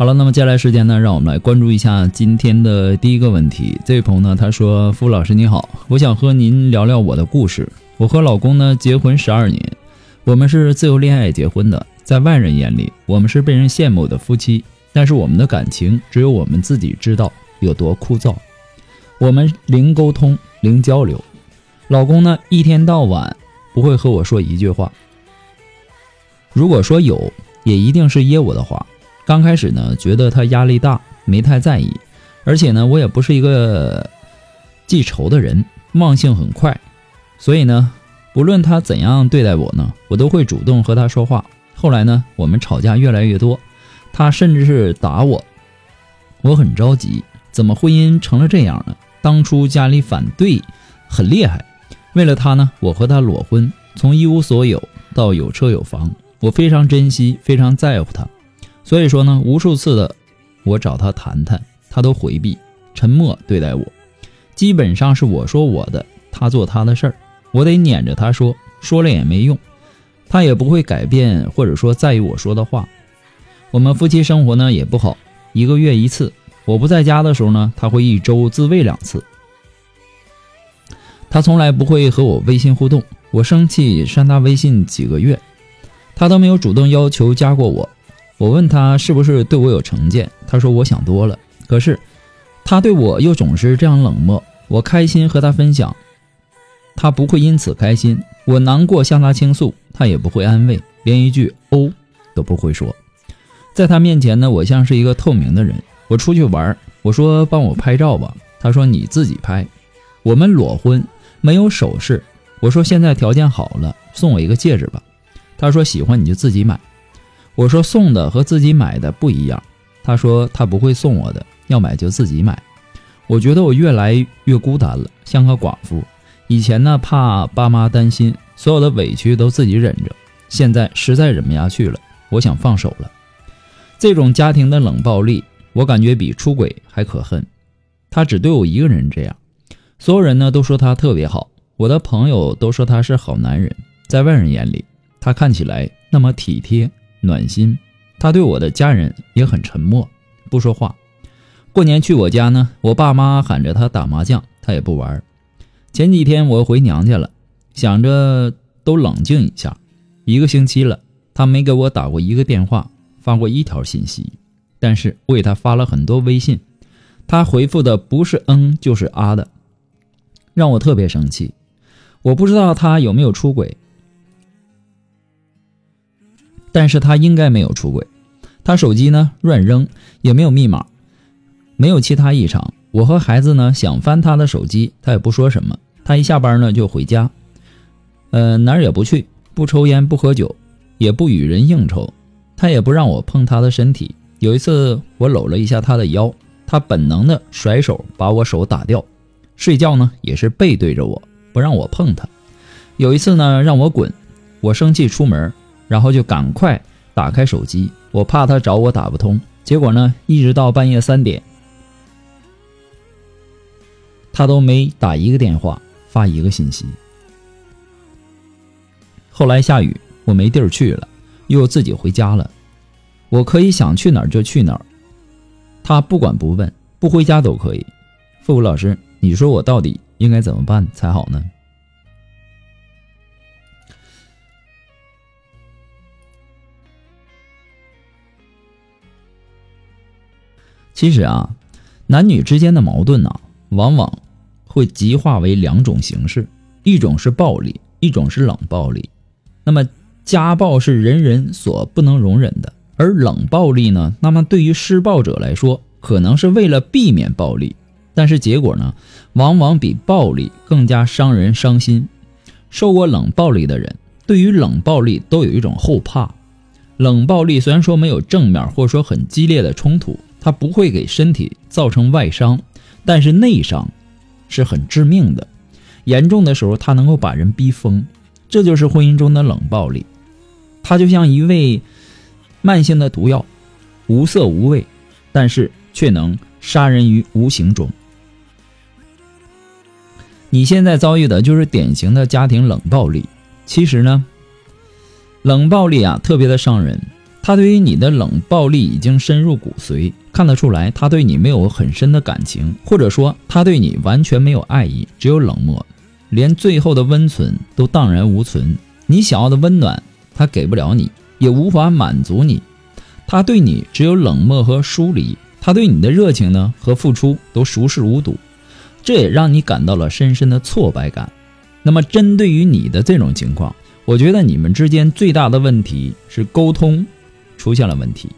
好了，那么接下来时间呢，让我们来关注一下今天的第一个问题。这位朋友呢，他说：“付老师你好，我想和您聊聊我的故事。我和老公呢结婚十二年，我们是自由恋爱结婚的，在外人眼里，我们是被人羡慕的夫妻。但是我们的感情只有我们自己知道有多枯燥。我们零沟通，零交流。老公呢，一天到晚不会和我说一句话。如果说有，也一定是噎我的话。”刚开始呢，觉得他压力大，没太在意，而且呢，我也不是一个记仇的人，忘性很快，所以呢，不论他怎样对待我呢，我都会主动和他说话。后来呢，我们吵架越来越多，他甚至是打我，我很着急，怎么婚姻成了这样呢？当初家里反对很厉害，为了他呢，我和他裸婚，从一无所有到有车有房，我非常珍惜，非常在乎他。所以说呢，无数次的我找他谈谈，他都回避、沉默对待我，基本上是我说我的，他做他的事儿，我得撵着他说，说了也没用，他也不会改变或者说在意我说的话。我们夫妻生活呢也不好，一个月一次，我不在家的时候呢，他会一周自慰两次。他从来不会和我微信互动，我生气删他微信几个月，他都没有主动要求加过我。我问他是不是对我有成见，他说我想多了。可是，他对我又总是这样冷漠。我开心和他分享，他不会因此开心；我难过向他倾诉，他也不会安慰，连一句“哦”都不会说。在他面前呢，我像是一个透明的人。我出去玩，我说帮我拍照吧，他说你自己拍。我们裸婚，没有首饰。我说现在条件好了，送我一个戒指吧。他说喜欢你就自己买。我说送的和自己买的不一样，他说他不会送我的，要买就自己买。我觉得我越来越孤单了，像个寡妇。以前呢，怕爸妈担心，所有的委屈都自己忍着，现在实在忍不下去了，我想放手了。这种家庭的冷暴力，我感觉比出轨还可恨。他只对我一个人这样，所有人呢都说他特别好，我的朋友都说他是好男人，在外人眼里，他看起来那么体贴。暖心，他对我的家人也很沉默，不说话。过年去我家呢，我爸妈喊着他打麻将，他也不玩。前几天我回娘家了，想着都冷静一下。一个星期了，他没给我打过一个电话，发过一条信息。但是我给他发了很多微信，他回复的不是嗯就是啊的，让我特别生气。我不知道他有没有出轨。但是他应该没有出轨，他手机呢乱扔，也没有密码，没有其他异常。我和孩子呢想翻他的手机，他也不说什么。他一下班呢就回家，呃哪儿也不去，不抽烟不喝酒，也不与人应酬。他也不让我碰他的身体。有一次我搂了一下他的腰，他本能的甩手把我手打掉。睡觉呢也是背对着我，不让我碰他。有一次呢让我滚，我生气出门。然后就赶快打开手机，我怕他找我打不通。结果呢，一直到半夜三点，他都没打一个电话，发一个信息。后来下雨，我没地儿去了，又自己回家了。我可以想去哪儿就去哪儿，他不管不问，不回家都可以。付付老师，你说我到底应该怎么办才好呢？其实啊，男女之间的矛盾呢，往往会极化为两种形式，一种是暴力，一种是冷暴力。那么家暴是人人所不能容忍的，而冷暴力呢，那么对于施暴者来说，可能是为了避免暴力，但是结果呢，往往比暴力更加伤人伤心。受过冷暴力的人，对于冷暴力都有一种后怕。冷暴力虽然说没有正面或者说很激烈的冲突。它不会给身体造成外伤，但是内伤是很致命的。严重的时候，它能够把人逼疯。这就是婚姻中的冷暴力，它就像一味慢性的毒药，无色无味，但是却能杀人于无形中。你现在遭遇的就是典型的家庭冷暴力。其实呢，冷暴力啊，特别的伤人。他对于你的冷暴力已经深入骨髓。看得出来，他对你没有很深的感情，或者说他对你完全没有爱意，只有冷漠，连最后的温存都荡然无存。你想要的温暖，他给不了你，也无法满足你。他对你只有冷漠和疏离，他对你的热情呢和付出都熟视无睹，这也让你感到了深深的挫败感。那么，针对于你的这种情况，我觉得你们之间最大的问题是沟通出现了问题。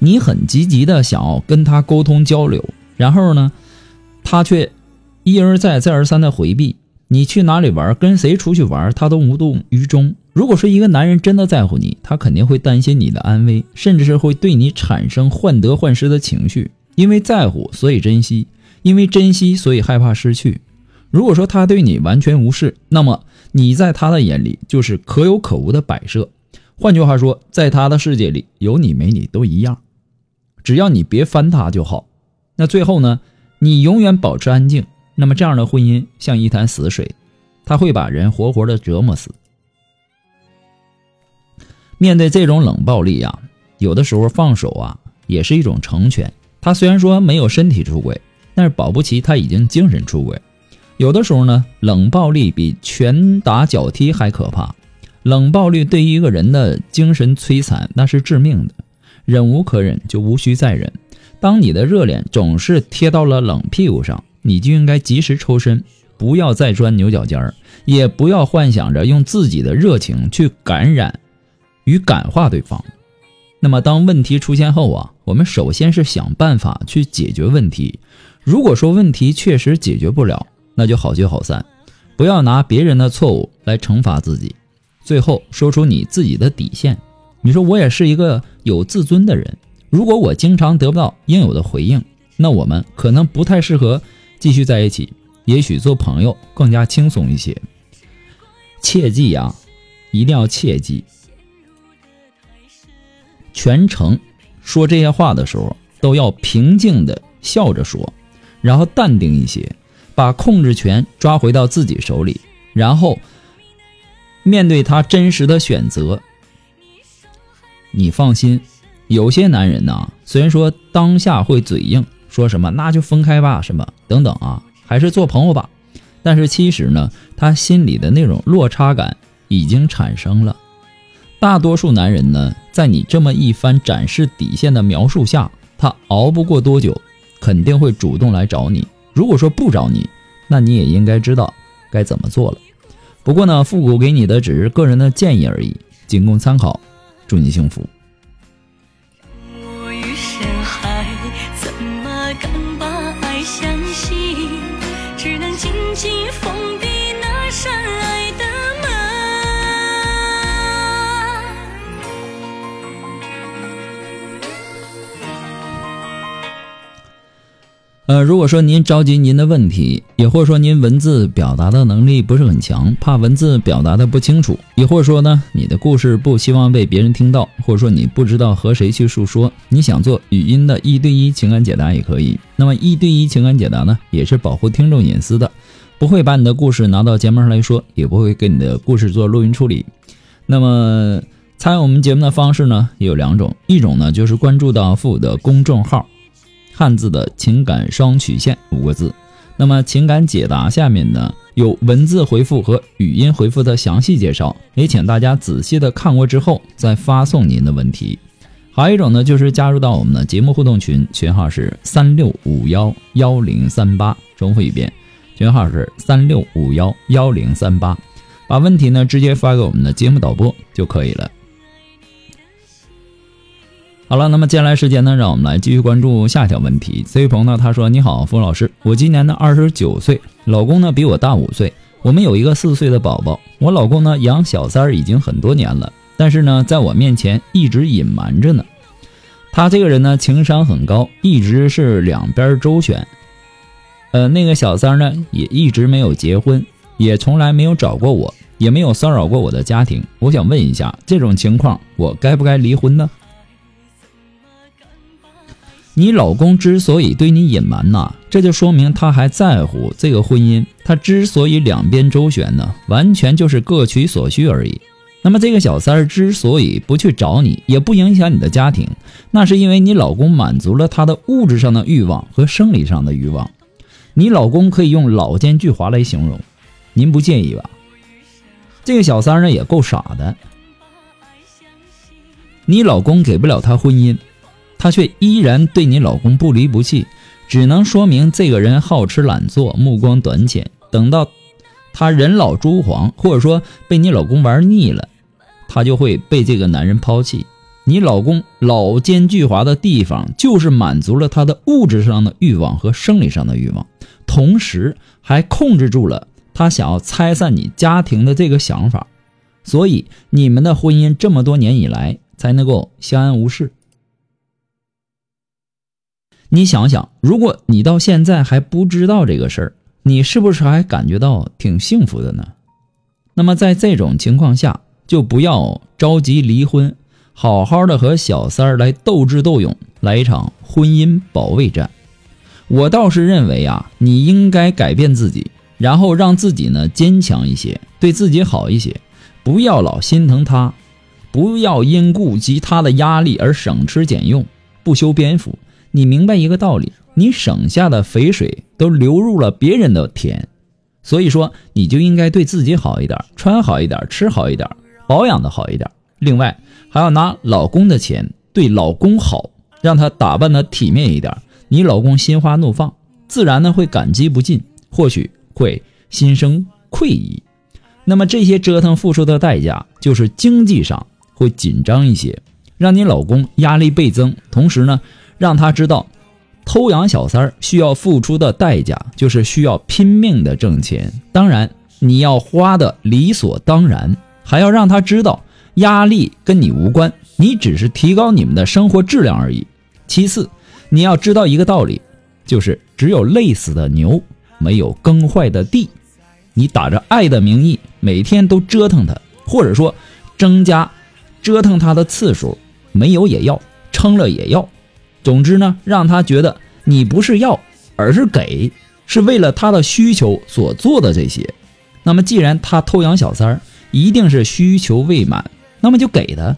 你很积极的想要跟他沟通交流，然后呢，他却一而再再而三的回避。你去哪里玩，跟谁出去玩，他都无动于衷。如果说一个男人真的在乎你，他肯定会担心你的安危，甚至是会对你产生患得患失的情绪。因为在乎，所以珍惜；因为珍惜，所以害怕失去。如果说他对你完全无视，那么你在他的眼里就是可有可无的摆设。换句话说，在他的世界里，有你没你都一样。只要你别翻他就好，那最后呢？你永远保持安静，那么这样的婚姻像一潭死水，他会把人活活的折磨死。面对这种冷暴力啊，有的时候放手啊也是一种成全。他虽然说没有身体出轨，但是保不齐他已经精神出轨。有的时候呢，冷暴力比拳打脚踢还可怕。冷暴力对于一个人的精神摧残，那是致命的。忍无可忍，就无需再忍。当你的热脸总是贴到了冷屁股上，你就应该及时抽身，不要再钻牛角尖儿，也不要幻想着用自己的热情去感染与感化对方。那么，当问题出现后啊，我们首先是想办法去解决问题。如果说问题确实解决不了，那就好聚好散，不要拿别人的错误来惩罚自己。最后，说出你自己的底线。你说我也是一个有自尊的人，如果我经常得不到应有的回应，那我们可能不太适合继续在一起，也许做朋友更加轻松一些。切记呀，一定要切记，全程说这些话的时候都要平静的笑着说，然后淡定一些，把控制权抓回到自己手里，然后面对他真实的选择。你放心，有些男人呢，虽然说当下会嘴硬，说什么那就分开吧，什么等等啊，还是做朋友吧。但是其实呢，他心里的那种落差感已经产生了。大多数男人呢，在你这么一番展示底线的描述下，他熬不过多久，肯定会主动来找你。如果说不找你，那你也应该知道该怎么做了。不过呢，复古给你的只是个人的建议而已，仅供参考。祝你幸福。呃，如果说您着急您的问题，也或者说您文字表达的能力不是很强，怕文字表达的不清楚，也或者说呢，你的故事不希望被别人听到，或者说你不知道和谁去诉说，你想做语音的一对一情感解答也可以。那么一对一情感解答呢，也是保护听众隐私的，不会把你的故事拿到节目上来说，也不会给你的故事做录音处理。那么参与我们节目的方式呢，也有两种，一种呢就是关注到父的公众号。汉字的情感双曲线五个字，那么情感解答下面呢有文字回复和语音回复的详细介绍，也请大家仔细的看过之后再发送您的问题。还有一种呢，就是加入到我们的节目互动群，群号是三六五幺幺零三八。重复一遍，群号是三六五幺幺零三八。把问题呢直接发给我们的节目导播就可以了。好了，那么接下来时间呢，让我们来继续关注下一条问题。这位朋友呢，他说：“你好，付老师，我今年呢二十九岁，老公呢比我大五岁，我们有一个四岁的宝宝。我老公呢养小三儿已经很多年了，但是呢在我面前一直隐瞒着呢。他这个人呢情商很高，一直是两边周旋。呃，那个小三儿呢也一直没有结婚。”也从来没有找过我，也没有骚扰过我的家庭。我想问一下，这种情况我该不该离婚呢？你老公之所以对你隐瞒呐，这就说明他还在乎这个婚姻。他之所以两边周旋呢，完全就是各取所需而已。那么这个小三儿之所以不去找你，也不影响你的家庭，那是因为你老公满足了他的物质上的欲望和生理上的欲望。你老公可以用老奸巨猾来形容。您不介意吧？这个小三儿呢也够傻的。你老公给不了她婚姻，她却依然对你老公不离不弃，只能说明这个人好吃懒做、目光短浅。等到他人老珠黄，或者说被你老公玩腻了，他就会被这个男人抛弃。你老公老奸巨猾的地方，就是满足了他的物质上的欲望和生理上的欲望，同时还控制住了。他想要拆散你家庭的这个想法，所以你们的婚姻这么多年以来才能够相安无事。你想想，如果你到现在还不知道这个事儿，你是不是还感觉到挺幸福的呢？那么在这种情况下，就不要着急离婚，好好的和小三儿来斗智斗勇，来一场婚姻保卫战。我倒是认为啊，你应该改变自己。然后让自己呢坚强一些，对自己好一些，不要老心疼他，不要因顾及他的压力而省吃俭用、不修边幅。你明白一个道理，你省下的肥水都流入了别人的田，所以说你就应该对自己好一点，穿好一点，吃好一点，保养的好一点。另外还要拿老公的钱对老公好，让他打扮的体面一点，你老公心花怒放，自然呢会感激不尽。或许。会心生愧意，那么这些折腾付出的代价就是经济上会紧张一些，让你老公压力倍增。同时呢，让他知道偷养小三儿需要付出的代价就是需要拼命的挣钱。当然，你要花的理所当然，还要让他知道压力跟你无关，你只是提高你们的生活质量而已。其次，你要知道一个道理，就是只有累死的牛。没有耕坏的地，你打着爱的名义，每天都折腾他，或者说增加折腾他的次数，没有也要，撑了也要。总之呢，让他觉得你不是要，而是给，是为了他的需求所做的这些。那么，既然他偷养小三儿，一定是需求未满，那么就给他，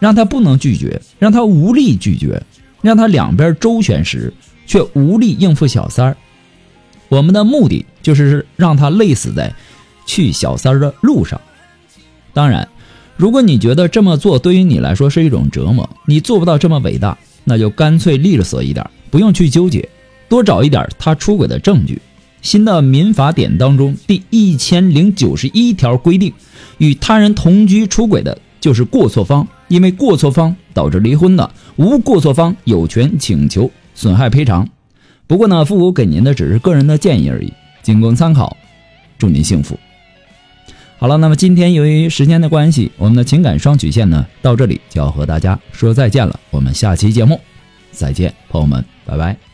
让他不能拒绝，让他无力拒绝，让他两边周旋时却无力应付小三儿。我们的目的就是让他累死在去小三儿的路上。当然，如果你觉得这么做对于你来说是一种折磨，你做不到这么伟大，那就干脆利索一点，不用去纠结，多找一点他出轨的证据。新的民法典当中第一千零九十一条规定，与他人同居出轨的就是过错方，因为过错方导致离婚的，无过错方有权请求损害赔偿。不过呢，父母给您的只是个人的建议而已，仅供参考。祝您幸福。好了，那么今天由于时间的关系，我们的情感双曲线呢，到这里就要和大家说再见了。我们下期节目再见，朋友们，拜拜。